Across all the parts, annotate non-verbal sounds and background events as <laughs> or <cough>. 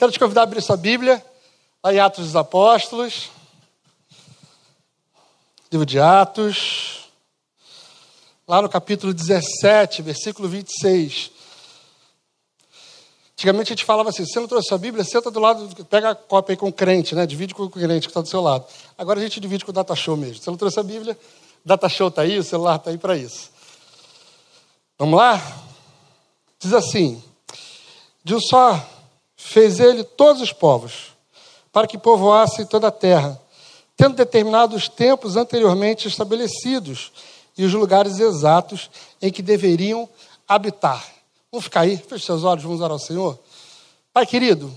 Quero te convidar a abrir sua Bíblia, lá em Atos dos Apóstolos. Livro de Atos. Lá no capítulo 17, versículo 26. Antigamente a gente falava assim: se você não trouxe sua Bíblia, senta do lado, pega a cópia aí com o crente, né? Divide com o crente que está do seu lado. Agora a gente divide com o Data Show mesmo. Se você não trouxe a Bíblia, o Data Show está aí, o celular está aí para isso. Vamos lá? Diz assim: de um só fez ele todos os povos, para que povoassem toda a terra, tendo determinado os tempos anteriormente estabelecidos e os lugares exatos em que deveriam habitar. Vamos ficar aí, feche seus olhos, vamos orar ao Senhor. Pai querido,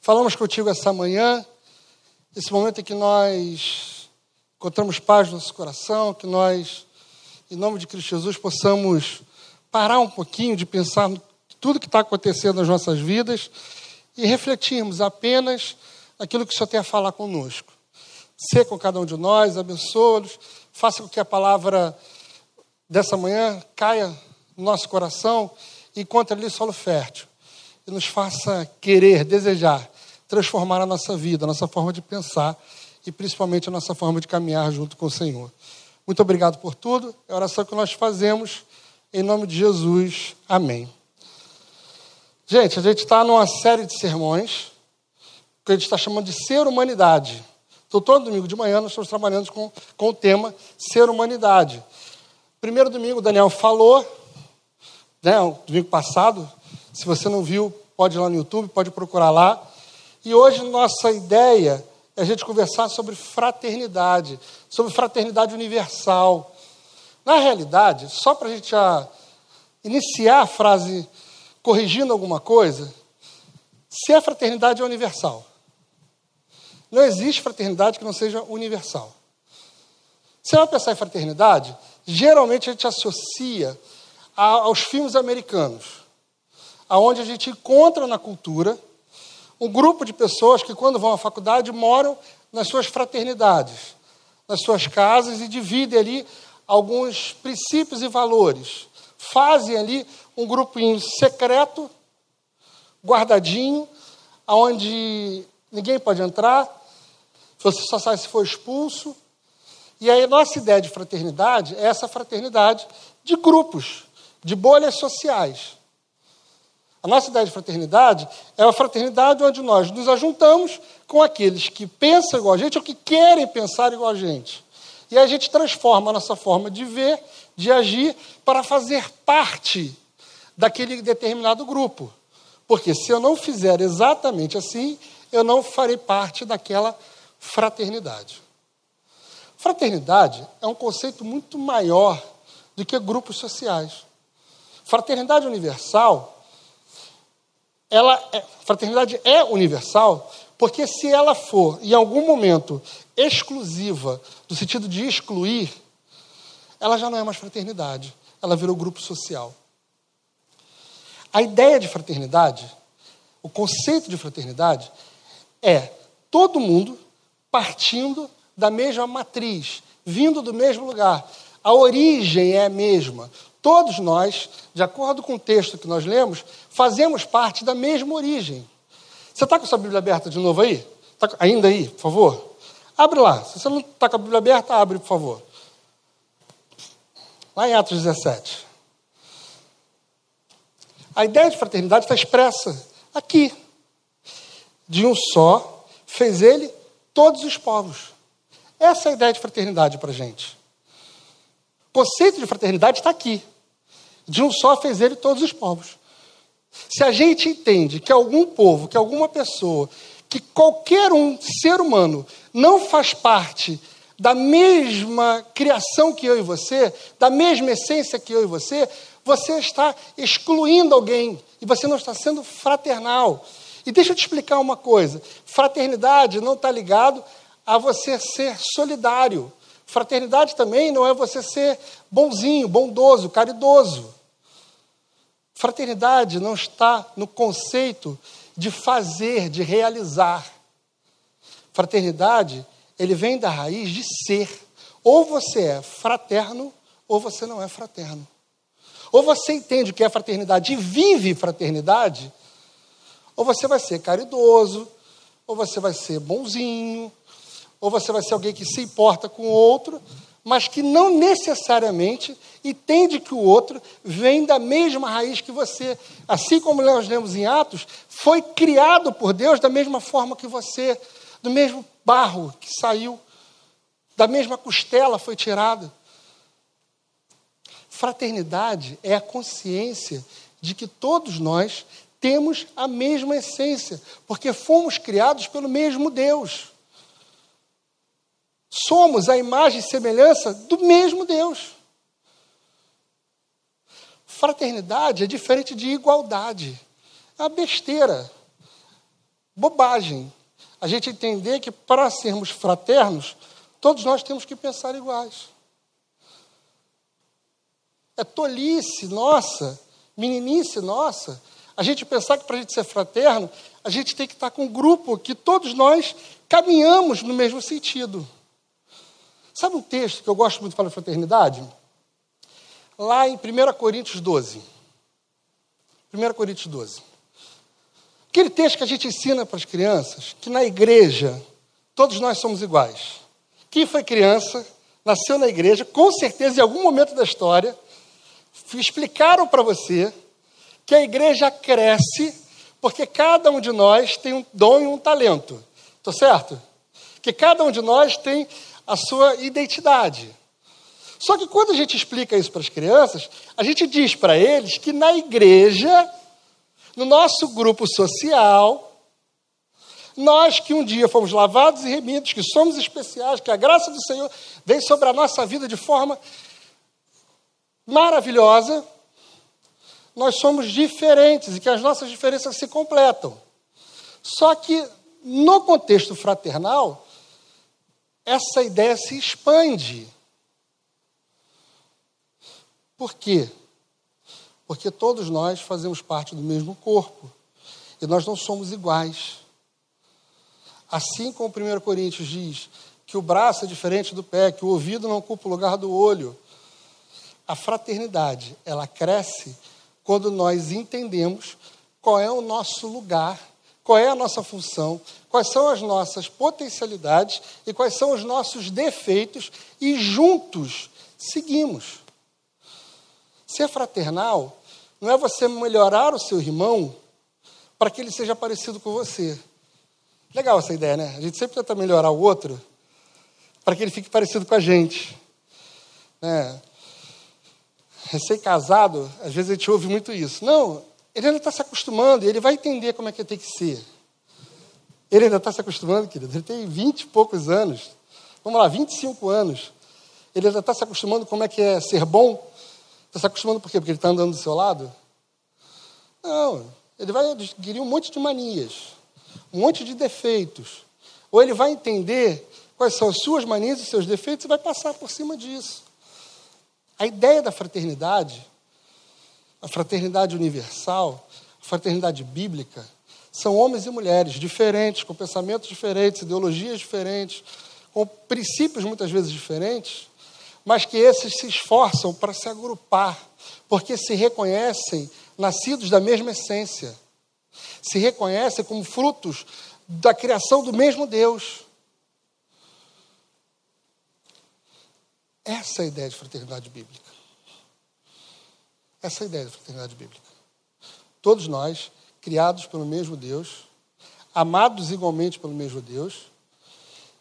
falamos contigo essa manhã, esse momento em que nós encontramos paz no nosso coração, que nós, em nome de Cristo Jesus, possamos parar um pouquinho de pensar no tudo que está acontecendo nas nossas vidas e refletirmos apenas aquilo que o Senhor tem a falar conosco. Ser com cada um de nós, abençoa-los, faça com que a palavra dessa manhã caia no nosso coração e encontre ali solo fértil. E nos faça querer, desejar, transformar a nossa vida, a nossa forma de pensar e principalmente a nossa forma de caminhar junto com o Senhor. Muito obrigado por tudo. É a oração que nós fazemos. Em nome de Jesus. Amém. Gente, a gente está numa série de sermões que a gente está chamando de Ser Humanidade. Então, todo domingo de manhã nós estamos trabalhando com, com o tema Ser Humanidade. Primeiro domingo o Daniel falou, né, domingo passado. Se você não viu, pode ir lá no YouTube, pode procurar lá. E hoje nossa ideia é a gente conversar sobre fraternidade, sobre fraternidade universal. Na realidade, só para a gente já iniciar a frase corrigindo alguma coisa, se a fraternidade é universal. Não existe fraternidade que não seja universal. Se vai pensar em fraternidade, geralmente a gente associa aos filmes americanos, aonde a gente encontra na cultura um grupo de pessoas que, quando vão à faculdade, moram nas suas fraternidades, nas suas casas e dividem ali alguns princípios e valores. Fazem ali um grupinho secreto, guardadinho, aonde ninguém pode entrar, você só sai se for expulso. E aí nossa ideia de fraternidade é essa fraternidade de grupos, de bolhas sociais. A nossa ideia de fraternidade é uma fraternidade onde nós nos ajuntamos com aqueles que pensam igual a gente ou que querem pensar igual a gente. E a gente transforma a nossa forma de ver, de agir, para fazer parte daquele determinado grupo. Porque se eu não fizer exatamente assim, eu não farei parte daquela fraternidade. Fraternidade é um conceito muito maior do que grupos sociais. Fraternidade universal, ela é, fraternidade é universal porque se ela for em algum momento exclusiva, no sentido de excluir, ela já não é mais fraternidade, ela virou grupo social. A ideia de fraternidade, o conceito de fraternidade, é todo mundo partindo da mesma matriz, vindo do mesmo lugar. A origem é a mesma. Todos nós, de acordo com o texto que nós lemos, fazemos parte da mesma origem. Você está com a sua Bíblia aberta de novo aí? Tá ainda aí, por favor? Abre lá. Se você não está com a Bíblia aberta, abre, por favor. Lá em Atos 17. A ideia de fraternidade está expressa aqui. De um só fez ele todos os povos. Essa é a ideia de fraternidade para a gente. O conceito de fraternidade está aqui. De um só fez ele todos os povos. Se a gente entende que algum povo, que alguma pessoa, que qualquer um ser humano não faz parte da mesma criação que eu e você, da mesma essência que eu e você, você está excluindo alguém e você não está sendo fraternal. E deixa eu te explicar uma coisa: fraternidade não está ligado a você ser solidário. Fraternidade também não é você ser bonzinho, bondoso, caridoso. Fraternidade não está no conceito de fazer, de realizar. Fraternidade, ele vem da raiz de ser. Ou você é fraterno, ou você não é fraterno. Ou você entende o que é fraternidade e vive fraternidade, Ou você vai ser caridoso, ou você vai ser bonzinho, ou você vai ser alguém que se importa com o outro, mas que não necessariamente entende que o outro vem da mesma raiz que você. Assim como nós lemos em Atos, foi criado por Deus da mesma forma que você, do mesmo barro que saiu, da mesma costela foi tirado. Fraternidade é a consciência de que todos nós temos a mesma essência, porque fomos criados pelo mesmo Deus. Somos a imagem e semelhança do mesmo Deus. Fraternidade é diferente de igualdade. É uma besteira, bobagem. A gente entender que para sermos fraternos, todos nós temos que pensar iguais. É tolice nossa, meninice nossa, a gente pensar que para a gente ser fraterno, a gente tem que estar com um grupo que todos nós caminhamos no mesmo sentido. Sabe um texto que eu gosto muito de falar de fraternidade? Lá em 1 Coríntios 12. 1 Coríntios 12. Aquele texto que a gente ensina para as crianças, que na igreja todos nós somos iguais. Quem foi criança, nasceu na igreja, com certeza em algum momento da história, explicaram para você que a igreja cresce porque cada um de nós tem um dom e um talento. Estou certo? Que cada um de nós tem a sua identidade. Só que quando a gente explica isso para as crianças, a gente diz para eles que na igreja, no nosso grupo social, nós que um dia fomos lavados e remidos, que somos especiais, que a graça do Senhor vem sobre a nossa vida de forma maravilhosa, nós somos diferentes e que as nossas diferenças se completam. Só que no contexto fraternal, essa ideia se expande. Por quê? Porque todos nós fazemos parte do mesmo corpo e nós não somos iguais. Assim como 1 Coríntios diz que o braço é diferente do pé, que o ouvido não ocupa o lugar do olho, a fraternidade, ela cresce quando nós entendemos qual é o nosso lugar, qual é a nossa função, quais são as nossas potencialidades e quais são os nossos defeitos e juntos seguimos. Ser fraternal não é você melhorar o seu irmão para que ele seja parecido com você. Legal essa ideia, né? A gente sempre tenta melhorar o outro para que ele fique parecido com a gente. Né? recém-casado, às vezes a gente ouve muito isso. Não, ele ainda está se acostumando, ele vai entender como é que tem que ser. Ele ainda está se acostumando, querido. Ele tem vinte e poucos anos. Vamos lá, 25 anos. Ele ainda está se acostumando como é que é ser bom. Está se acostumando por quê? Porque ele está andando do seu lado? Não, ele vai adquirir um monte de manias, um monte de defeitos. Ou ele vai entender quais são as suas manias e seus defeitos e vai passar por cima disso. A ideia da fraternidade, a fraternidade universal, a fraternidade bíblica, são homens e mulheres diferentes, com pensamentos diferentes, ideologias diferentes, com princípios muitas vezes diferentes, mas que esses se esforçam para se agrupar, porque se reconhecem nascidos da mesma essência, se reconhecem como frutos da criação do mesmo Deus. Essa é a ideia de fraternidade bíblica. Essa é a ideia de fraternidade bíblica. Todos nós, criados pelo mesmo Deus, amados igualmente pelo mesmo Deus,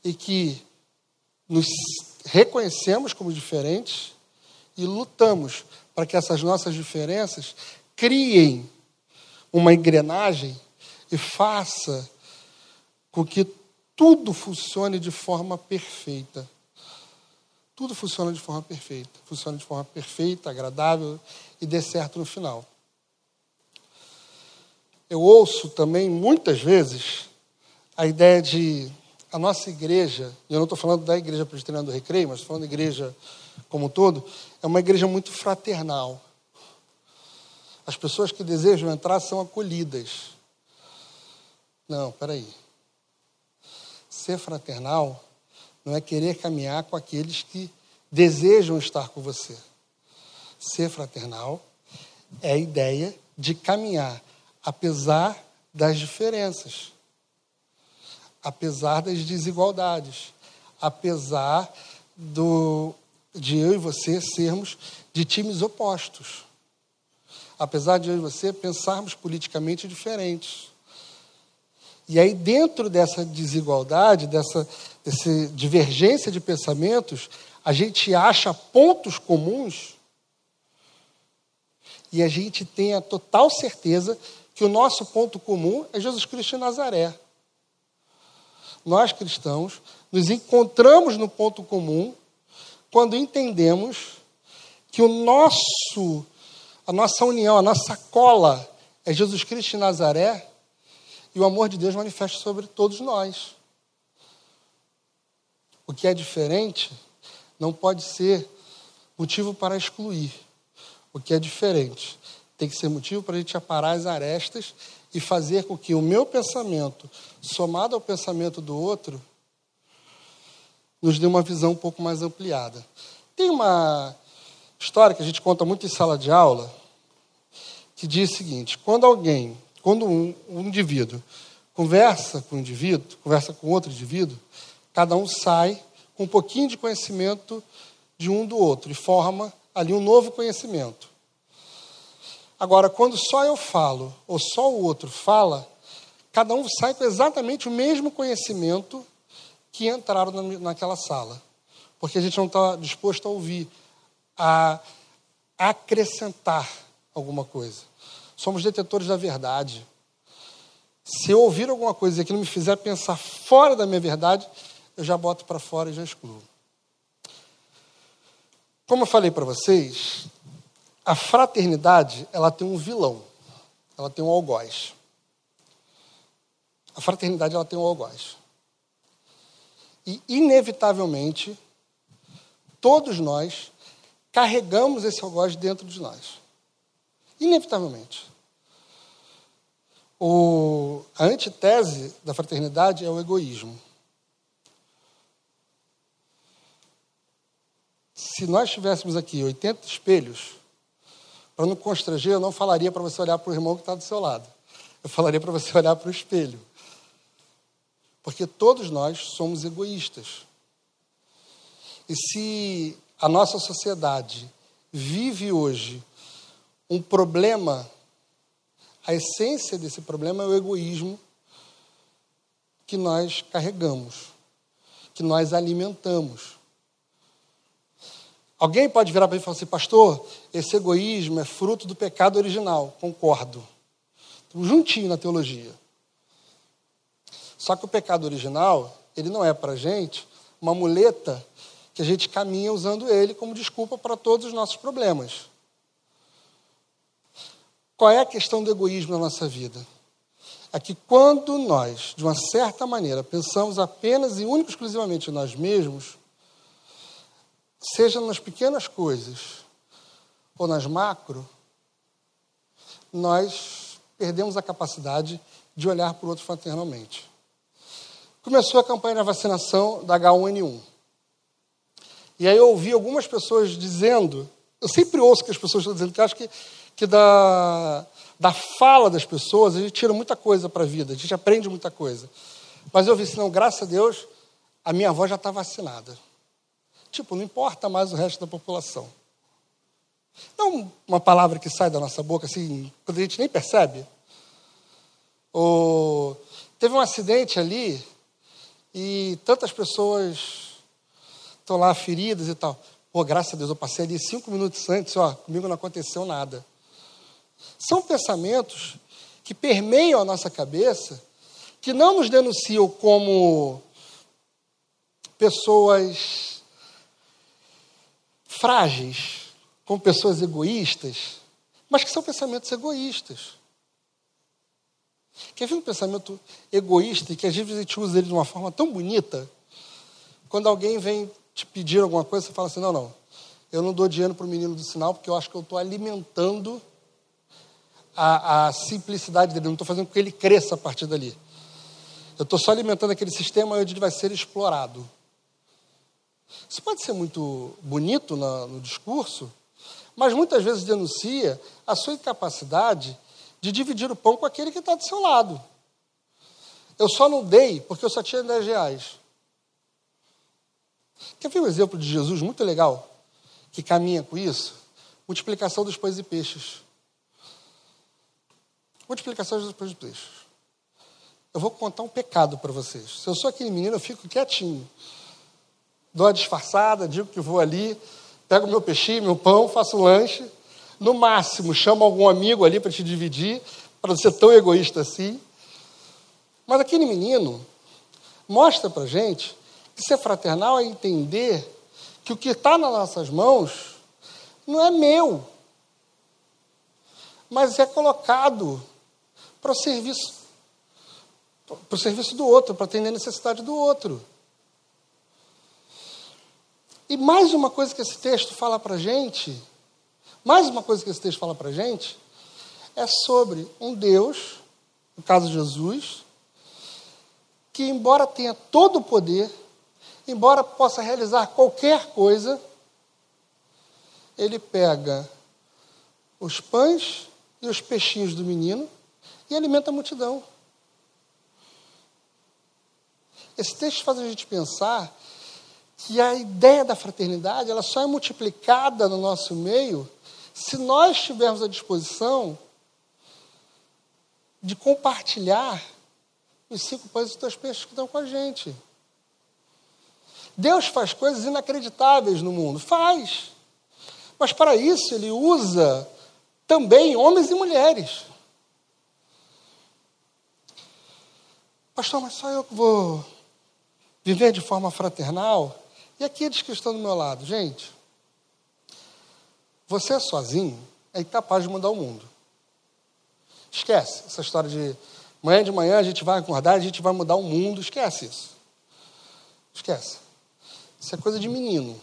e que nos reconhecemos como diferentes e lutamos para que essas nossas diferenças criem uma engrenagem e faça com que tudo funcione de forma perfeita tudo funciona de forma perfeita. Funciona de forma perfeita, agradável e dê certo no final. Eu ouço também, muitas vezes, a ideia de a nossa igreja, e eu não estou falando da igreja presbiteriana do Recreio, mas estou falando da igreja como um todo, é uma igreja muito fraternal. As pessoas que desejam entrar são acolhidas. Não, peraí. Ser fraternal não é querer caminhar com aqueles que desejam estar com você. Ser fraternal é a ideia de caminhar, apesar das diferenças, apesar das desigualdades, apesar do, de eu e você sermos de times opostos, apesar de eu e você pensarmos politicamente diferentes. E aí, dentro dessa desigualdade, dessa, dessa divergência de pensamentos, a gente acha pontos comuns e a gente tem a total certeza que o nosso ponto comum é Jesus Cristo de Nazaré. Nós cristãos nos encontramos no ponto comum quando entendemos que o nosso a nossa união, a nossa cola é Jesus Cristo de Nazaré e o amor de Deus manifesta sobre todos nós. O que é diferente não pode ser motivo para excluir. O que é diferente tem que ser motivo para a gente aparar as arestas e fazer com que o meu pensamento, somado ao pensamento do outro, nos dê uma visão um pouco mais ampliada. Tem uma história que a gente conta muito em sala de aula, que diz o seguinte: quando alguém quando um, um indivíduo conversa com um indivíduo, conversa com outro indivíduo, cada um sai com um pouquinho de conhecimento de um do outro e forma ali um novo conhecimento. Agora, quando só eu falo ou só o outro fala, cada um sai com exatamente o mesmo conhecimento que entraram naquela sala. Porque a gente não está disposto a ouvir, a acrescentar alguma coisa somos detentores da verdade. Se eu ouvir alguma coisa que não me fizer pensar fora da minha verdade, eu já boto para fora e já excluo. Como eu falei para vocês, a fraternidade ela tem um vilão, ela tem um algoz. A fraternidade ela tem um algoz. E, inevitavelmente, todos nós carregamos esse algoz dentro de nós. Inevitavelmente. O, a antitese da fraternidade é o egoísmo. Se nós tivéssemos aqui 80 espelhos, para não constranger, eu não falaria para você olhar para o irmão que está do seu lado. Eu falaria para você olhar para o espelho. Porque todos nós somos egoístas. E se a nossa sociedade vive hoje um problema, a essência desse problema é o egoísmo que nós carregamos, que nós alimentamos. Alguém pode virar para mim e falar assim, pastor, esse egoísmo é fruto do pecado original. Concordo. Estamos juntinho na teologia. Só que o pecado original, ele não é para a gente uma muleta que a gente caminha usando ele como desculpa para todos os nossos problemas. Qual é a questão do egoísmo na nossa vida? É que quando nós, de uma certa maneira, pensamos apenas e única exclusivamente em nós mesmos, seja nas pequenas coisas ou nas macro, nós perdemos a capacidade de olhar para o outro fraternalmente. Começou a campanha da vacinação da H1N1. E aí eu ouvi algumas pessoas dizendo, eu sempre ouço que as pessoas estão dizendo que acho que que da, da fala das pessoas a gente tira muita coisa para a vida, a gente aprende muita coisa. Mas eu vi assim, não, graças a Deus, a minha avó já está vacinada. Tipo, não importa mais o resto da população. Não uma palavra que sai da nossa boca assim, quando a gente nem percebe. Ou, teve um acidente ali e tantas pessoas estão lá feridas e tal. Pô, graças a Deus, eu passei ali cinco minutos antes, ó, comigo não aconteceu nada. São pensamentos que permeiam a nossa cabeça, que não nos denunciam como pessoas frágeis, como pessoas egoístas, mas que são pensamentos egoístas. Quer ver um pensamento egoísta e que às vezes a gente usa ele de uma forma tão bonita? Quando alguém vem te pedir alguma coisa, você fala assim: não, não, eu não dou dinheiro para o menino do sinal porque eu acho que eu estou alimentando a, a simplicidade dele, não estou fazendo com que ele cresça a partir dali. Eu estou só alimentando aquele sistema onde ele vai ser explorado. Isso pode ser muito bonito no, no discurso, mas muitas vezes denuncia a sua incapacidade de de dividir o pão com aquele que está do seu lado. Eu só não dei porque eu só tinha 10 reais. Quer ver um exemplo de Jesus muito legal, que caminha com isso? Multiplicação dos pães e peixes. Multiplicação dos pães e peixes. Eu vou contar um pecado para vocês. Se eu sou aquele menino, eu fico quietinho. Dou a disfarçada, digo que vou ali, pego meu peixinho, meu pão, faço um lanche. No máximo, chamo algum amigo ali para te dividir, para não ser tão egoísta assim. Mas aquele menino mostra para gente que ser fraternal é entender que o que está nas nossas mãos não é meu, mas é colocado para o serviço, para o serviço do outro, para atender a necessidade do outro. E mais uma coisa que esse texto fala para gente, mais uma coisa que esse texto fala para gente, é sobre um Deus, no caso de Jesus, que, embora tenha todo o poder, embora possa realizar qualquer coisa, ele pega os pães e os peixinhos do menino e alimenta a multidão. Esse texto faz a gente pensar que a ideia da fraternidade ela só é multiplicada no nosso meio se nós tivermos a disposição de compartilhar os cinco pães e os dois peixes que estão com a gente. Deus faz coisas inacreditáveis no mundo, faz. Mas para isso ele usa também homens e mulheres. Pastor, mas só eu que vou viver de forma fraternal? E aqueles que estão do meu lado, gente, você sozinho é incapaz de mudar o mundo. Esquece essa história de Amanhã de manhã a gente vai acordar, a gente vai mudar o mundo. Esquece isso. Esquece. Isso é coisa de menino.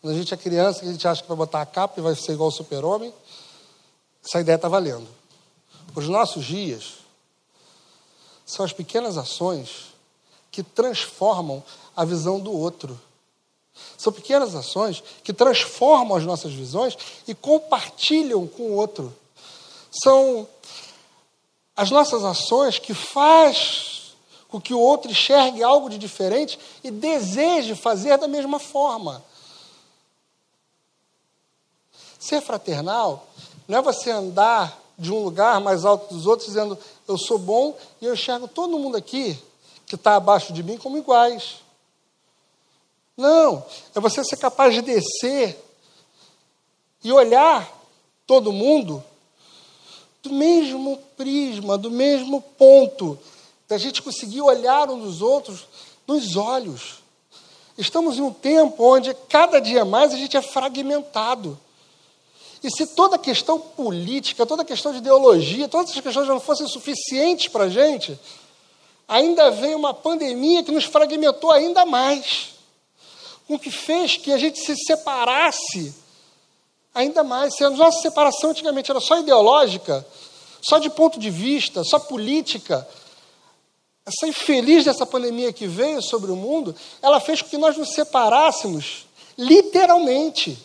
Quando a gente é criança, a gente acha que vai botar a capa e vai ser igual o super-homem. Essa ideia está valendo. Os nossos dias são as pequenas ações que transformam a visão do outro. São pequenas ações que transformam as nossas visões e compartilham com o outro. São as nossas ações que faz com que o outro enxergue algo de diferente e deseje fazer da mesma forma. Ser fraternal não é você andar de um lugar mais alto dos outros dizendo eu sou bom e eu enxergo todo mundo aqui que está abaixo de mim como iguais. Não, é você ser capaz de descer e olhar todo mundo do mesmo prisma, do mesmo ponto, da gente conseguir olhar uns dos outros nos olhos. Estamos em um tempo onde cada dia mais a gente é fragmentado. E se toda questão política, toda questão de ideologia, todas essas questões não fossem suficientes para a gente, ainda vem uma pandemia que nos fragmentou ainda mais, com que fez que a gente se separasse Ainda mais, se a nossa separação antigamente era só ideológica, só de ponto de vista, só política, essa infeliz dessa pandemia que veio sobre o mundo, ela fez com que nós nos separássemos, literalmente.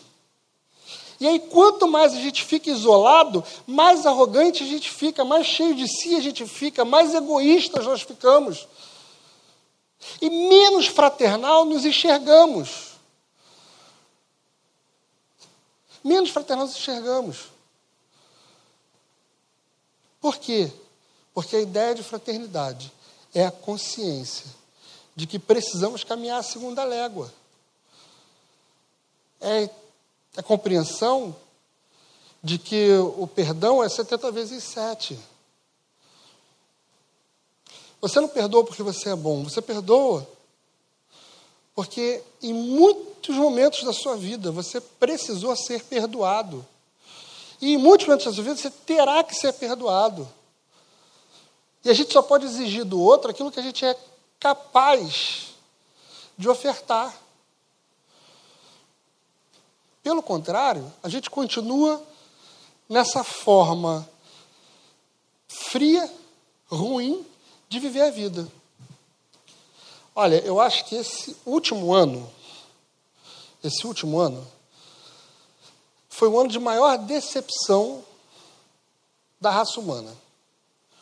E aí, quanto mais a gente fica isolado, mais arrogante a gente fica, mais cheio de si a gente fica, mais egoístas nós ficamos. E menos fraternal nos enxergamos. menos fraternal nós enxergamos. Por quê? Porque a ideia de fraternidade é a consciência de que precisamos caminhar a segunda légua. É a compreensão de que o perdão é 70 vezes 7. Você não perdoa porque você é bom, você perdoa porque em muitos momentos da sua vida você precisou ser perdoado. E em muitos momentos da sua vida você terá que ser perdoado. E a gente só pode exigir do outro aquilo que a gente é capaz de ofertar. Pelo contrário, a gente continua nessa forma fria, ruim de viver a vida. Olha, eu acho que esse último ano, esse último ano, foi o ano de maior decepção da raça humana.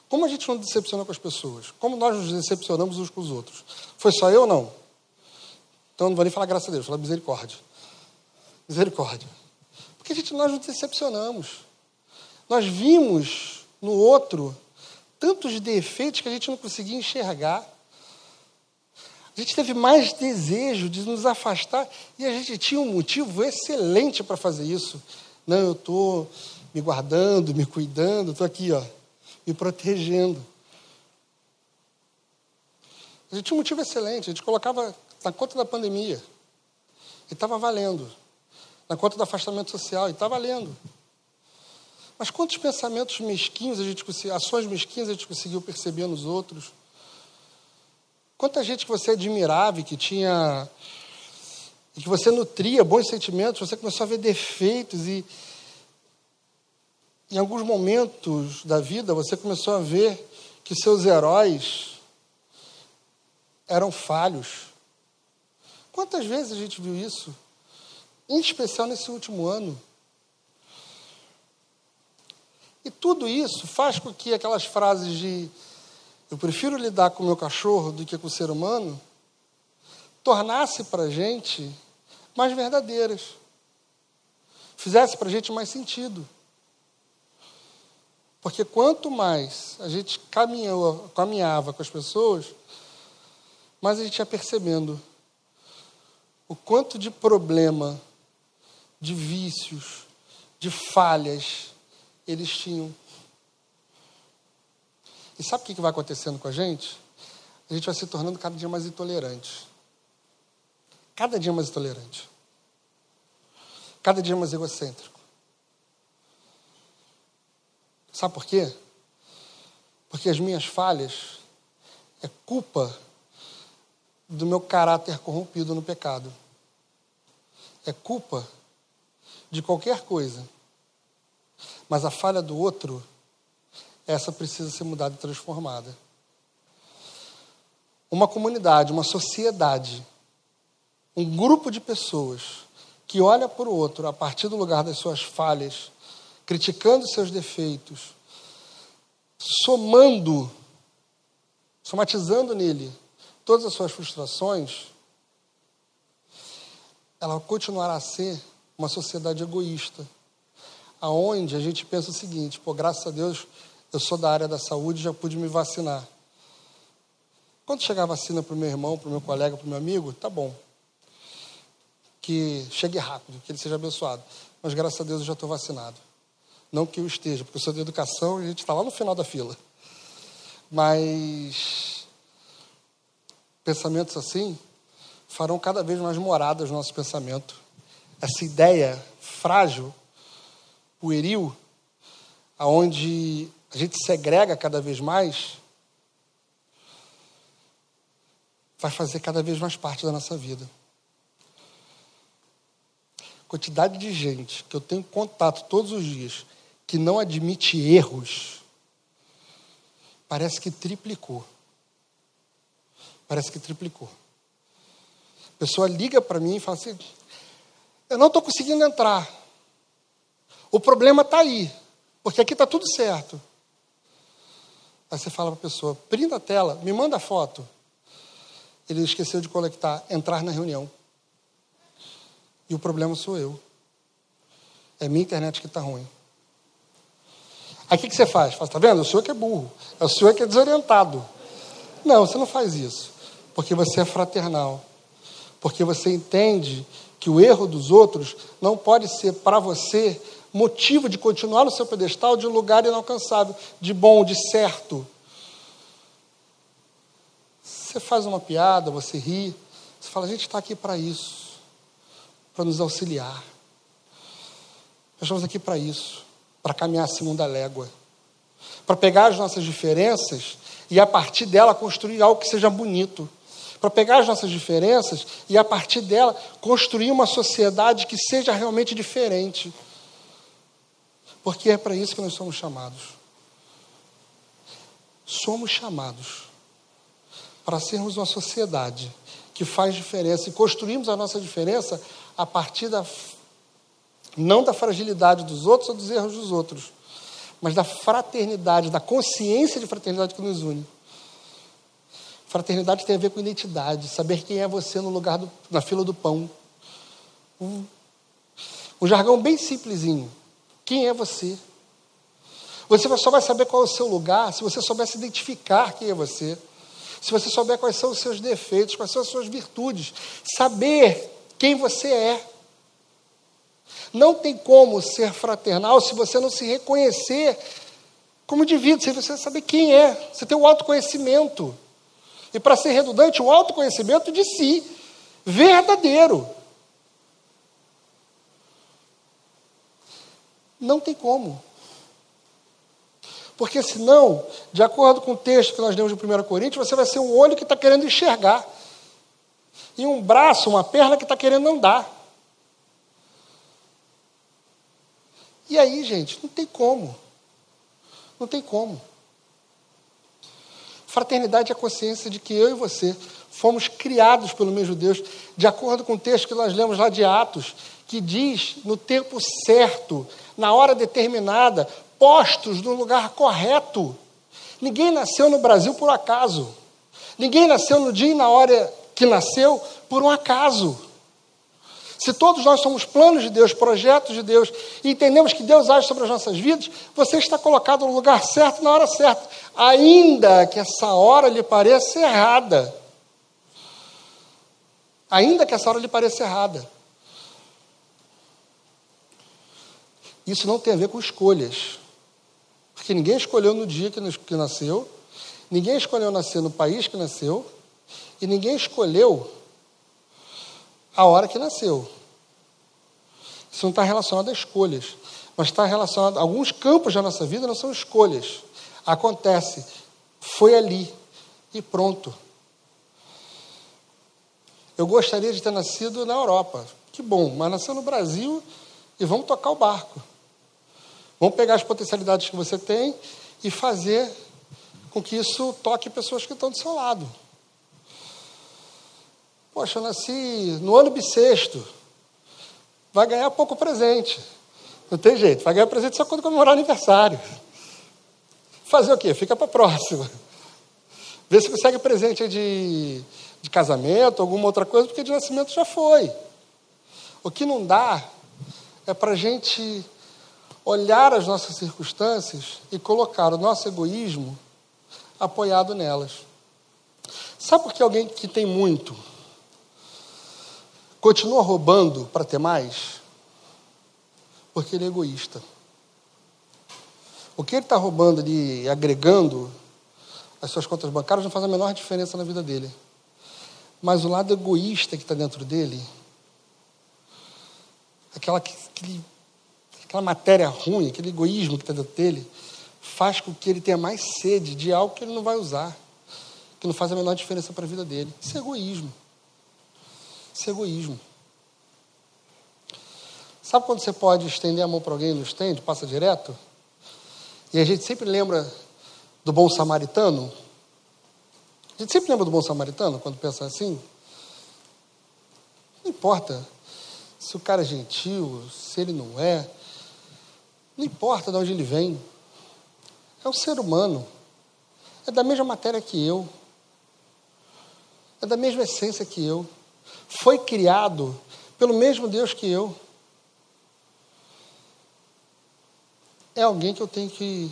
Como a gente não decepciona com as pessoas? Como nós nos decepcionamos uns com os outros? Foi só eu ou não? Então não vou nem falar graças a Deus, vou falar misericórdia. Misericórdia. Porque a gente, nós nos decepcionamos. Nós vimos no outro tantos defeitos que a gente não conseguia enxergar. A gente teve mais desejo de nos afastar e a gente tinha um motivo excelente para fazer isso. Não, eu estou me guardando, me cuidando, estou aqui, ó, me protegendo. A gente tinha um motivo excelente, a gente colocava na conta da pandemia, e estava valendo. Na conta do afastamento social, e está valendo. Mas quantos pensamentos mesquinhos a gente ações mesquinhas a gente conseguiu perceber nos outros? Quanta gente que você admirava e que tinha e que você nutria bons sentimentos, você começou a ver defeitos e em alguns momentos da vida você começou a ver que seus heróis eram falhos. Quantas vezes a gente viu isso? Em especial nesse último ano. E tudo isso faz com que aquelas frases de eu prefiro lidar com o meu cachorro do que com o ser humano tornasse para a gente mais verdadeiras. Fizesse para a gente mais sentido. Porque quanto mais a gente caminhou, caminhava com as pessoas, mais a gente ia percebendo o quanto de problema, de vícios, de falhas eles tinham. E sabe o que vai acontecendo com a gente? A gente vai se tornando cada dia mais intolerante. Cada dia mais intolerante. Cada dia mais egocêntrico. Sabe por quê? Porque as minhas falhas é culpa do meu caráter corrompido no pecado. É culpa de qualquer coisa. Mas a falha do outro, essa precisa ser mudada e transformada. Uma comunidade, uma sociedade, um grupo de pessoas que olha para o outro a partir do lugar das suas falhas criticando seus defeitos, somando, somatizando nele todas as suas frustrações, ela continuará a ser uma sociedade egoísta, aonde a gente pensa o seguinte: pô, graças a Deus eu sou da área da saúde, já pude me vacinar. Quando chegar a vacina para o meu irmão, para o meu colega, para o meu amigo, tá bom. Que chegue rápido, que ele seja abençoado. Mas graças a Deus eu já estou vacinado. Não que eu esteja, porque eu sou de educação e a gente está lá no final da fila. Mas pensamentos assim farão cada vez mais moradas no nosso pensamento. Essa ideia frágil, pueril, aonde a gente segrega cada vez mais, vai fazer cada vez mais parte da nossa vida quantidade de gente que eu tenho contato todos os dias que não admite erros, parece que triplicou. Parece que triplicou. A pessoa liga para mim e fala assim: Eu não estou conseguindo entrar. O problema está aí, porque aqui está tudo certo. Aí você fala para a pessoa: Printa a tela, me manda a foto. Ele esqueceu de conectar, entrar na reunião. E o problema sou eu. É minha internet que está ruim. Aí o que, que você faz? Fala, tá vendo? O senhor que é burro. É o senhor que é desorientado. Não, você não faz isso. Porque você é fraternal. Porque você entende que o erro dos outros não pode ser para você motivo de continuar no seu pedestal de um lugar inalcançável, de bom, de certo. Você faz uma piada, você ri, você fala, a gente está aqui para isso, para nos auxiliar. Nós estamos aqui para isso para caminhar a segunda légua. Para pegar as nossas diferenças e a partir dela construir algo que seja bonito. Para pegar as nossas diferenças e a partir dela construir uma sociedade que seja realmente diferente. Porque é para isso que nós somos chamados. Somos chamados para sermos uma sociedade que faz diferença e construímos a nossa diferença a partir da não da fragilidade dos outros ou dos erros dos outros, mas da fraternidade, da consciência de fraternidade que nos une. Fraternidade tem a ver com identidade, saber quem é você no lugar do, na fila do pão. Um, um jargão bem simplesinho. Quem é você? Você só vai saber qual é o seu lugar se você souber se identificar quem é você. Se você souber quais são os seus defeitos, quais são as suas virtudes. Saber quem você é. Não tem como ser fraternal se você não se reconhecer como indivíduo, se você saber quem é. Você tem o autoconhecimento. E para ser redundante, o autoconhecimento de si, verdadeiro. Não tem como. Porque senão, de acordo com o texto que nós lemos de 1 Coríntios, você vai ser um olho que está querendo enxergar. E um braço, uma perna que está querendo andar. E aí, gente, não tem como. Não tem como. Fraternidade é a consciência de que eu e você fomos criados pelo mesmo Deus, de acordo com o texto que nós lemos lá de Atos, que diz no tempo certo, na hora determinada, postos no lugar correto. Ninguém nasceu no Brasil por acaso. Ninguém nasceu no dia e na hora que nasceu por um acaso. Se todos nós somos planos de Deus, projetos de Deus, e entendemos que Deus age sobre as nossas vidas, você está colocado no lugar certo na hora certa, ainda que essa hora lhe pareça errada. Ainda que essa hora lhe pareça errada. Isso não tem a ver com escolhas. Porque ninguém escolheu no dia que nasceu, ninguém escolheu nascer no país que nasceu, e ninguém escolheu a hora que nasceu. Isso não está relacionado a escolhas, mas está relacionado. Alguns campos da nossa vida não são escolhas. Acontece, foi ali e pronto. Eu gostaria de ter nascido na Europa. Que bom, mas nasceu no Brasil e vamos tocar o barco. Vamos pegar as potencialidades que você tem e fazer com que isso toque pessoas que estão do seu lado. Poxa, eu nasci no ano bissexto. Vai ganhar pouco presente. Não tem jeito, vai ganhar presente só quando comemorar aniversário. Fazer o quê? Fica para próxima. <laughs> Vê se consegue presente de, de casamento, alguma outra coisa, porque de nascimento já foi. O que não dá é para a gente olhar as nossas circunstâncias e colocar o nosso egoísmo apoiado nelas. Sabe por que alguém que tem muito continua roubando para ter mais? Porque ele é egoísta. O que ele está roubando ali, agregando as suas contas bancárias, não faz a menor diferença na vida dele. Mas o lado egoísta que está dentro dele, aquela que, que aquela matéria ruim, aquele egoísmo que está dentro dele, faz com que ele tenha mais sede de algo que ele não vai usar, que não faz a menor diferença para a vida dele. Isso é egoísmo. Isso é egoísmo. Sabe quando você pode estender a mão para alguém no estende, passa direto? E a gente sempre lembra do bom samaritano? A gente sempre lembra do bom samaritano quando pensa assim? Não importa se o cara é gentil, se ele não é. Não importa de onde ele vem. É um ser humano. É da mesma matéria que eu. É da mesma essência que eu. Foi criado pelo mesmo Deus que eu. É alguém que eu tenho que,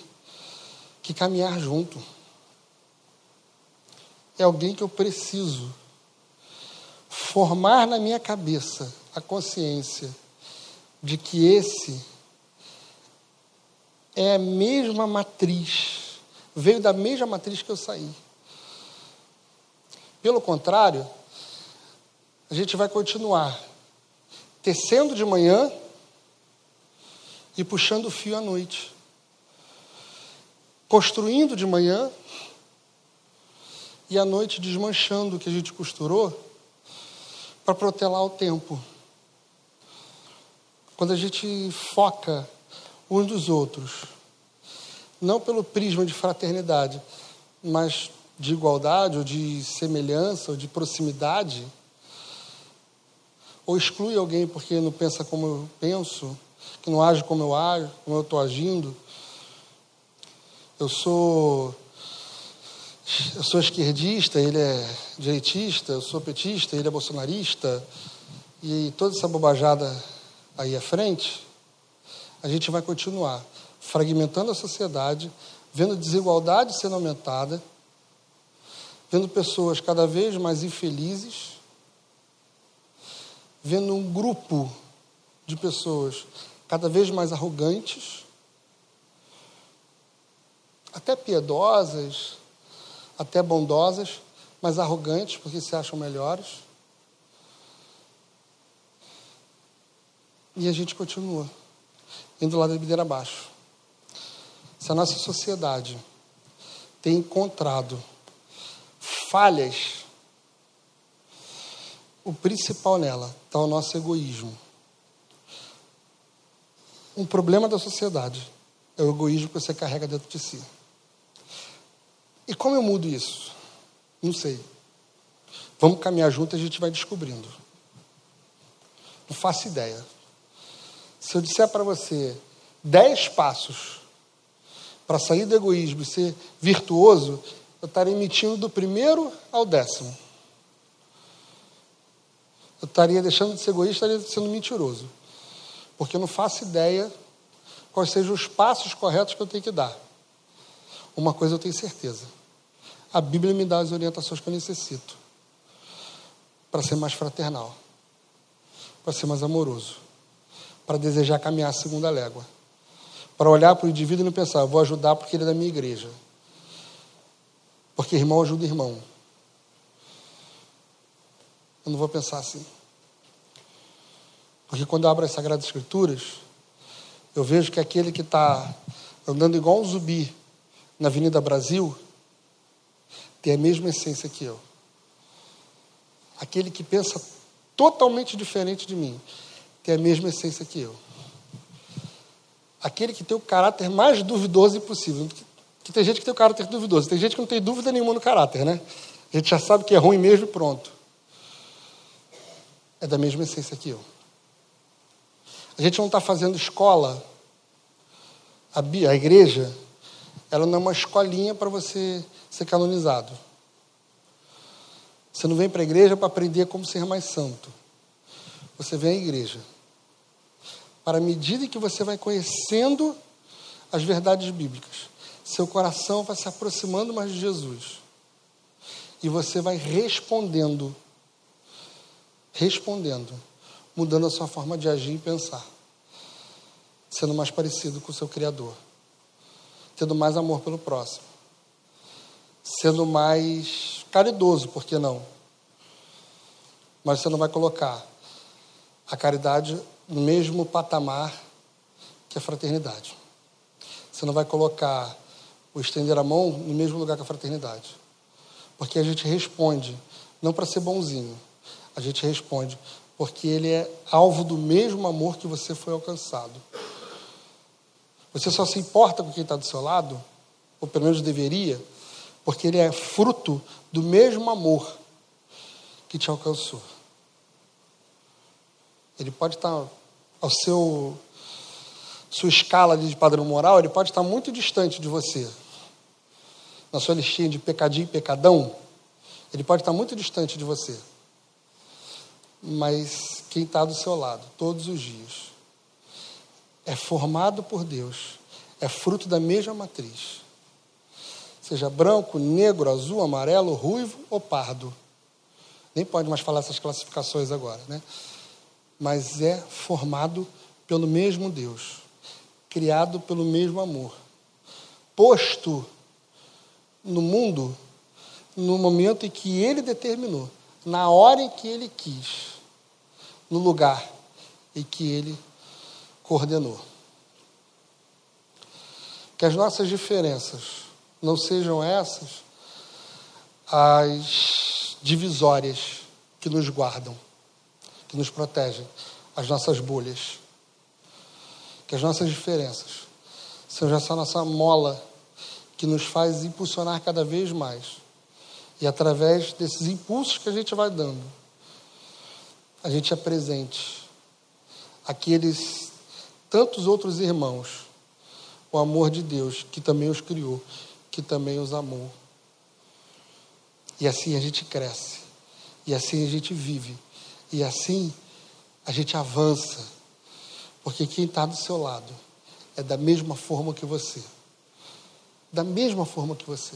que caminhar junto. É alguém que eu preciso formar na minha cabeça a consciência de que esse é a mesma matriz, veio da mesma matriz que eu saí. Pelo contrário, a gente vai continuar tecendo de manhã e puxando o fio à noite. Construindo de manhã e à noite desmanchando o que a gente costurou para protelar o tempo. Quando a gente foca uns dos outros. Não pelo prisma de fraternidade, mas de igualdade, ou de semelhança, ou de proximidade. Ou exclui alguém porque não pensa como eu penso, que não age como eu ajo, como eu estou agindo. eu sou eu sou esquerdista, ele é direitista, eu sou petista, ele é bolsonarista, e toda essa bobajada aí à frente, a gente vai continuar fragmentando a sociedade, vendo desigualdade sendo aumentada, vendo pessoas cada vez mais infelizes, vendo um grupo de pessoas cada vez mais arrogantes, até piedosas, até bondosas, mas arrogantes porque se acham melhores. E a gente continua indo lá da videira abaixo. Se a nossa sociedade tem encontrado falhas, o principal nela está o nosso egoísmo. Um problema da sociedade é o egoísmo que você carrega dentro de si. E como eu mudo isso? Não sei. Vamos caminhar junto e a gente vai descobrindo. Não faço ideia. Se eu disser para você dez passos para sair do egoísmo e ser virtuoso, eu estaria emitindo do primeiro ao décimo. Eu estaria deixando de ser egoísta, estaria sendo mentiroso. Porque eu não faço ideia quais sejam os passos corretos que eu tenho que dar. Uma coisa eu tenho certeza: a Bíblia me dá as orientações que eu necessito para ser mais fraternal, para ser mais amoroso, para desejar caminhar a segunda légua, para olhar para o indivíduo e não pensar, vou ajudar porque ele é da minha igreja, porque irmão ajuda irmão. Eu não vou pensar assim. Porque quando eu abro as Sagradas Escrituras, eu vejo que aquele que está andando igual um zumbi na Avenida Brasil tem a mesma essência que eu. Aquele que pensa totalmente diferente de mim tem a mesma essência que eu. Aquele que tem o caráter mais duvidoso possível. Que tem gente que tem o caráter duvidoso, tem gente que não tem dúvida nenhuma no caráter, né? A gente já sabe que é ruim mesmo e pronto. É da mesma essência que eu. A gente não está fazendo escola. A, a igreja, ela não é uma escolinha para você ser canonizado. Você não vem para a igreja para aprender como ser mais santo. Você vem à igreja para a medida que você vai conhecendo as verdades bíblicas, seu coração vai se aproximando mais de Jesus. E você vai respondendo, respondendo, mudando a sua forma de agir e pensar, sendo mais parecido com o seu Criador, tendo mais amor pelo próximo, sendo mais caridoso, por que não? Mas você não vai colocar a caridade no mesmo patamar que a fraternidade. Você não vai colocar o estender a mão no mesmo lugar que a fraternidade. Porque a gente responde, não para ser bonzinho, a gente responde porque ele é alvo do mesmo amor que você foi alcançado. Você só se importa com quem está do seu lado, ou pelo menos deveria, porque ele é fruto do mesmo amor que te alcançou. Ele pode estar ao seu sua escala de padrão moral, ele pode estar muito distante de você. Na sua listinha de pecadinho e pecadão, ele pode estar muito distante de você. Mas quem está do seu lado todos os dias é formado por Deus, é fruto da mesma matriz. Seja branco, negro, azul, amarelo, ruivo ou pardo. Nem pode mais falar essas classificações agora, né? Mas é formado pelo mesmo Deus, criado pelo mesmo amor, posto no mundo no momento em que ele determinou, na hora em que ele quis, no lugar em que ele coordenou. Que as nossas diferenças não sejam essas as divisórias que nos guardam que nos protegem, as nossas bolhas. Que as nossas diferenças sejam essa nossa mola que nos faz impulsionar cada vez mais. E através desses impulsos que a gente vai dando, a gente apresente aqueles tantos outros irmãos o amor de Deus, que também os criou, que também os amou. E assim a gente cresce, e assim a gente vive, e assim a gente avança, porque quem está do seu lado é da mesma forma que você. Da mesma forma que você.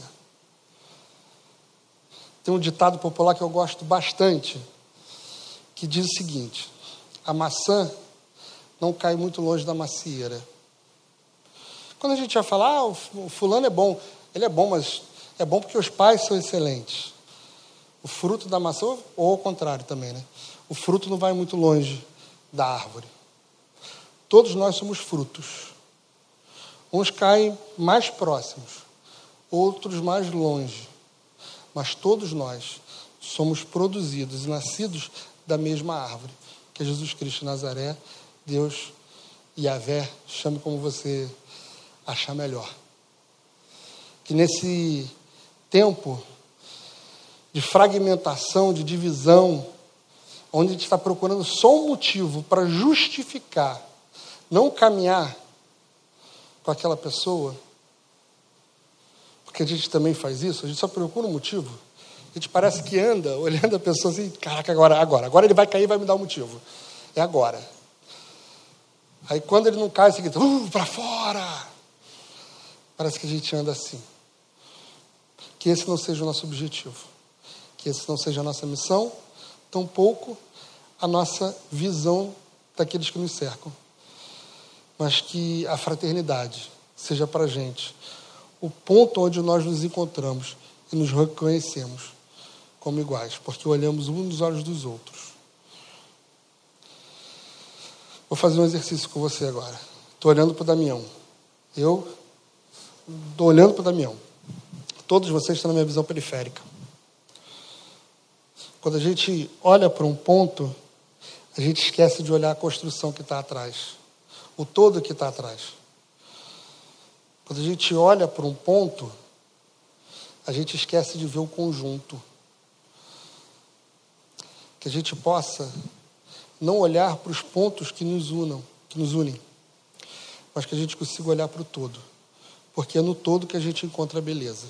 Tem um ditado popular que eu gosto bastante, que diz o seguinte: a maçã não cai muito longe da macieira. Quando a gente vai falar, ah, o fulano é bom, ele é bom, mas é bom porque os pais são excelentes. O fruto da maçã, ou ao contrário também, né? O fruto não vai muito longe da árvore. Todos nós somos frutos. Uns caem mais próximos, outros mais longe. Mas todos nós somos produzidos e nascidos da mesma árvore, que é Jesus Cristo Nazaré, Deus Yahvé, chame como você achar melhor. Que nesse tempo de fragmentação, de divisão, onde a gente está procurando só um motivo para justificar não caminhar com aquela pessoa, porque a gente também faz isso, a gente só procura um motivo. A gente parece que anda olhando a pessoa assim, caraca, agora, agora, agora ele vai cair e vai me dar um motivo. É agora. Aí quando ele não cai, você grita, uh, para fora! Parece que a gente anda assim. Que esse não seja o nosso objetivo. Que esse não seja a nossa missão, tampouco a nossa visão daqueles que nos cercam. Mas que a fraternidade seja para a gente o ponto onde nós nos encontramos e nos reconhecemos como iguais, porque olhamos um nos olhos dos outros. Vou fazer um exercício com você agora. Estou olhando para o Damião. Eu estou olhando para o Damião. Todos vocês estão na minha visão periférica. Quando a gente olha para um ponto, a gente esquece de olhar a construção que está atrás, o todo que está atrás. Quando a gente olha para um ponto, a gente esquece de ver o conjunto. Que a gente possa não olhar para os pontos que nos unam, que nos unem, mas que a gente consiga olhar para o todo, porque é no todo que a gente encontra a beleza.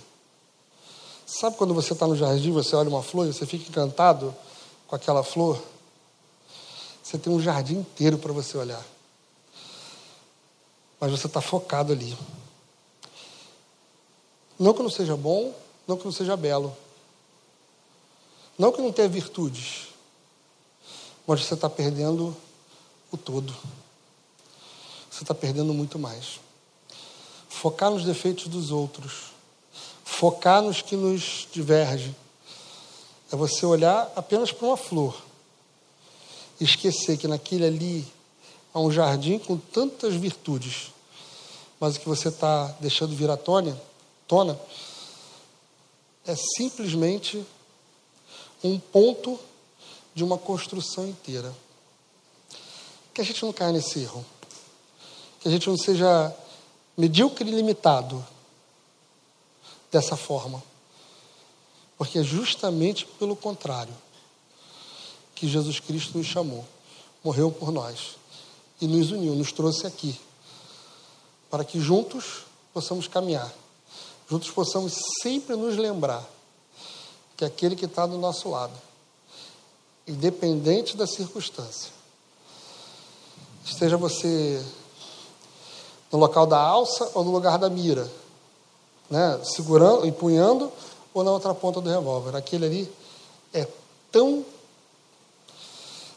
Sabe quando você está no jardim, você olha uma flor e você fica encantado com aquela flor? Você tem um jardim inteiro para você olhar. Mas você está focado ali. Não que não seja bom, não que não seja belo. Não que não tenha virtudes. Mas você está perdendo o todo. Você está perdendo muito mais. Focar nos defeitos dos outros focar nos que nos divergem. É você olhar apenas para uma flor e esquecer que naquele ali há um jardim com tantas virtudes, mas o que você está deixando vir à tona, tona é simplesmente um ponto de uma construção inteira. Que a gente não caia nesse erro. Que a gente não seja medíocre e limitado dessa forma. Porque é justamente pelo contrário que Jesus Cristo nos chamou, morreu por nós e nos uniu, nos trouxe aqui, para que juntos possamos caminhar, juntos possamos sempre nos lembrar que aquele que está do nosso lado, independente da circunstância, esteja você no local da alça ou no lugar da mira, né, segurando, empunhando, ou na outra ponta do revólver. Aquele ali é tão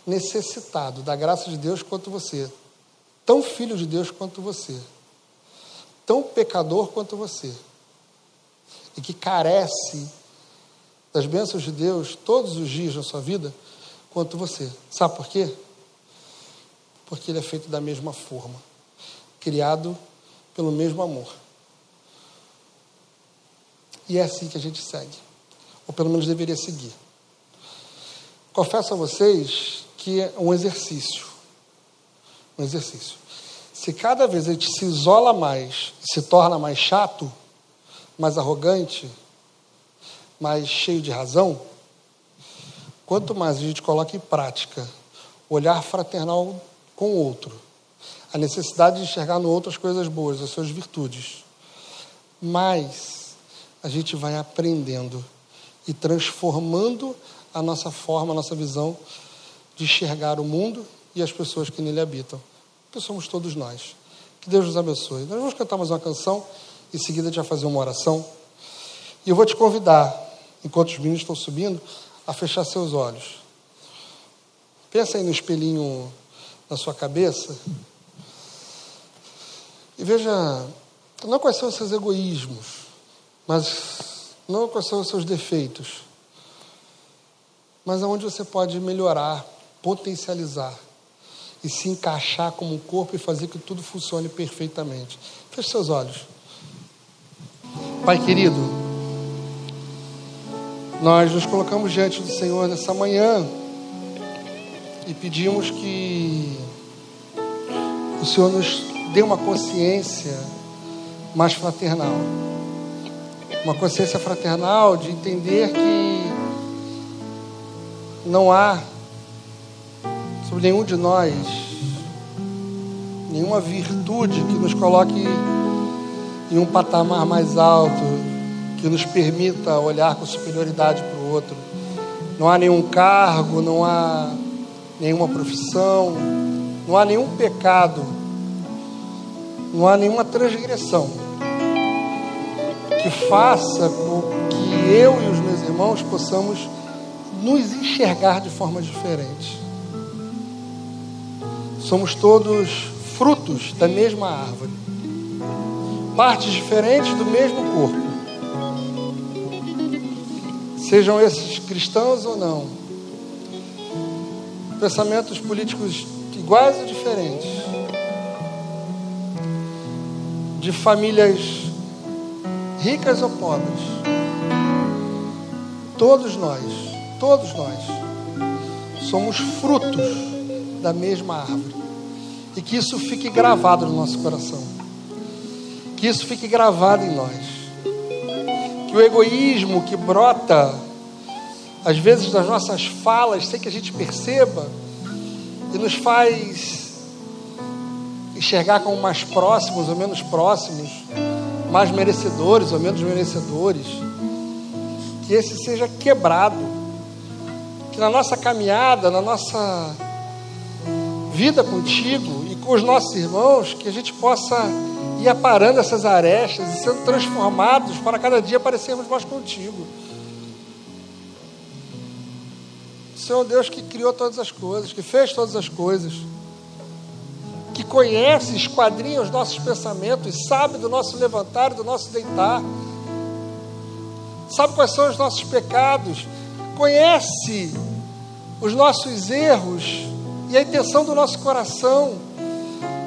necessitado da graça de Deus quanto você, tão filho de Deus quanto você, tão pecador quanto você, e que carece das bênçãos de Deus todos os dias na sua vida quanto você. Sabe por quê? Porque ele é feito da mesma forma, criado pelo mesmo amor. E é assim que a gente segue. Ou pelo menos deveria seguir. Confesso a vocês que é um exercício. Um exercício. Se cada vez a gente se isola mais, se torna mais chato, mais arrogante, mais cheio de razão, quanto mais a gente coloca em prática o olhar fraternal com o outro, a necessidade de enxergar no outro as coisas boas, as suas virtudes. Mas a gente vai aprendendo e transformando a nossa forma, a nossa visão de enxergar o mundo e as pessoas que nele habitam, que somos todos nós. Que Deus nos abençoe. Nós vamos cantar mais uma canção, em seguida a gente vai fazer uma oração. E eu vou te convidar, enquanto os meninos estão subindo, a fechar seus olhos. Pensa aí no espelhinho na sua cabeça e veja, não quais são os seus egoísmos, mas não quais são os seus defeitos, mas aonde você pode melhorar, potencializar e se encaixar como um corpo e fazer que tudo funcione perfeitamente. Feche seus olhos. Pai querido, nós nos colocamos diante do Senhor nessa manhã e pedimos que o Senhor nos dê uma consciência mais fraternal. Uma consciência fraternal de entender que não há sobre nenhum de nós nenhuma virtude que nos coloque em um patamar mais alto, que nos permita olhar com superioridade para o outro. Não há nenhum cargo, não há nenhuma profissão, não há nenhum pecado, não há nenhuma transgressão que faça com que eu e os meus irmãos possamos nos enxergar de forma diferente. Somos todos frutos da mesma árvore, partes diferentes do mesmo corpo. Sejam esses cristãos ou não, pensamentos políticos iguais ou diferentes, de famílias ricas ou pobres, todos nós todos nós, somos frutos da mesma árvore. E que isso fique gravado no nosso coração. Que isso fique gravado em nós. Que o egoísmo que brota, às vezes, das nossas falas, sem que a gente perceba, e nos faz enxergar como mais próximos ou menos próximos, mais merecedores ou menos merecedores, que esse seja quebrado que na nossa caminhada, na nossa vida contigo e com os nossos irmãos, que a gente possa ir aparando essas arestas e sendo transformados para cada dia parecermos mais contigo. Senhor Deus que criou todas as coisas, que fez todas as coisas, que conhece, esquadrinha os nossos pensamentos, sabe do nosso levantar e do nosso deitar, sabe quais são os nossos pecados, conhece os nossos erros e a intenção do nosso coração.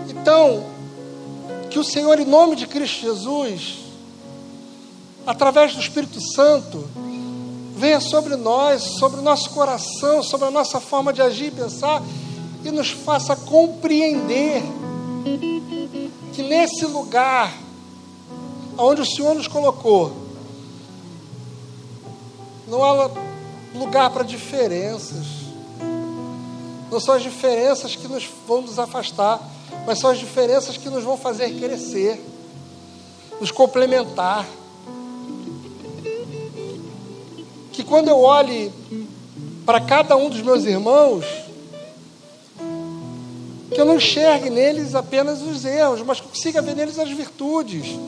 Então, que o Senhor, em nome de Cristo Jesus, através do Espírito Santo, venha sobre nós, sobre o nosso coração, sobre a nossa forma de agir e pensar, e nos faça compreender que nesse lugar, onde o Senhor nos colocou, não há lugar para diferenças. Não são as diferenças que nos vão nos afastar, mas são as diferenças que nos vão fazer crescer, nos complementar. Que quando eu olhe para cada um dos meus irmãos, que eu não enxergue neles apenas os erros, mas que consiga ver neles as virtudes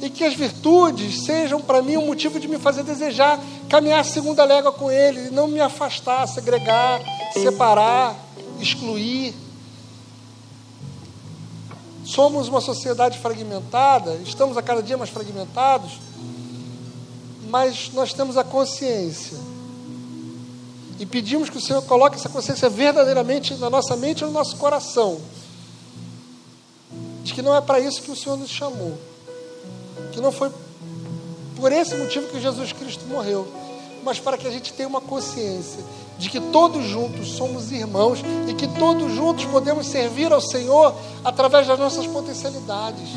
e que as virtudes sejam para mim um motivo de me fazer desejar caminhar a segunda légua com Ele, e não me afastar, segregar, separar, excluir. Somos uma sociedade fragmentada, estamos a cada dia mais fragmentados, mas nós temos a consciência. E pedimos que o Senhor coloque essa consciência verdadeiramente na nossa mente e no nosso coração. De que não é para isso que o Senhor nos chamou que não foi por esse motivo que Jesus Cristo morreu, mas para que a gente tenha uma consciência de que todos juntos somos irmãos e que todos juntos podemos servir ao Senhor através das nossas potencialidades.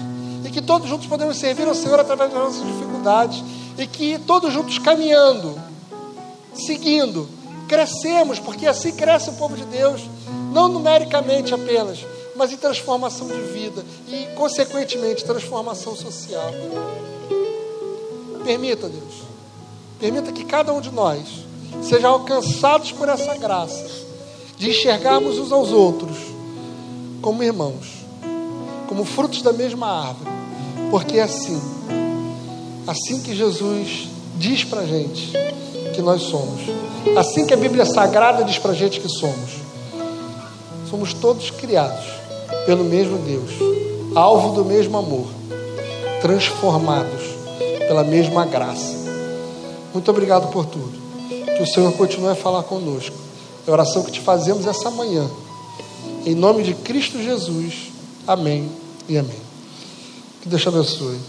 E que todos juntos podemos servir ao Senhor através das nossas dificuldades. E que todos juntos caminhando, seguindo, crescemos, porque assim cresce o povo de Deus, não numericamente apenas, mas em transformação de vida e, consequentemente, transformação social. Permita, Deus, permita que cada um de nós seja alcançados por essa graça de enxergarmos uns aos outros como irmãos, como frutos da mesma árvore, porque é assim, assim que Jesus diz para gente que nós somos, assim que a Bíblia Sagrada diz para gente que somos, somos todos criados pelo mesmo Deus, alvo do mesmo amor, transformados pela mesma graça. Muito obrigado por tudo. Que o Senhor continue a falar conosco. É a oração que te fazemos essa manhã. Em nome de Cristo Jesus. Amém e amém. Que Deus te abençoe.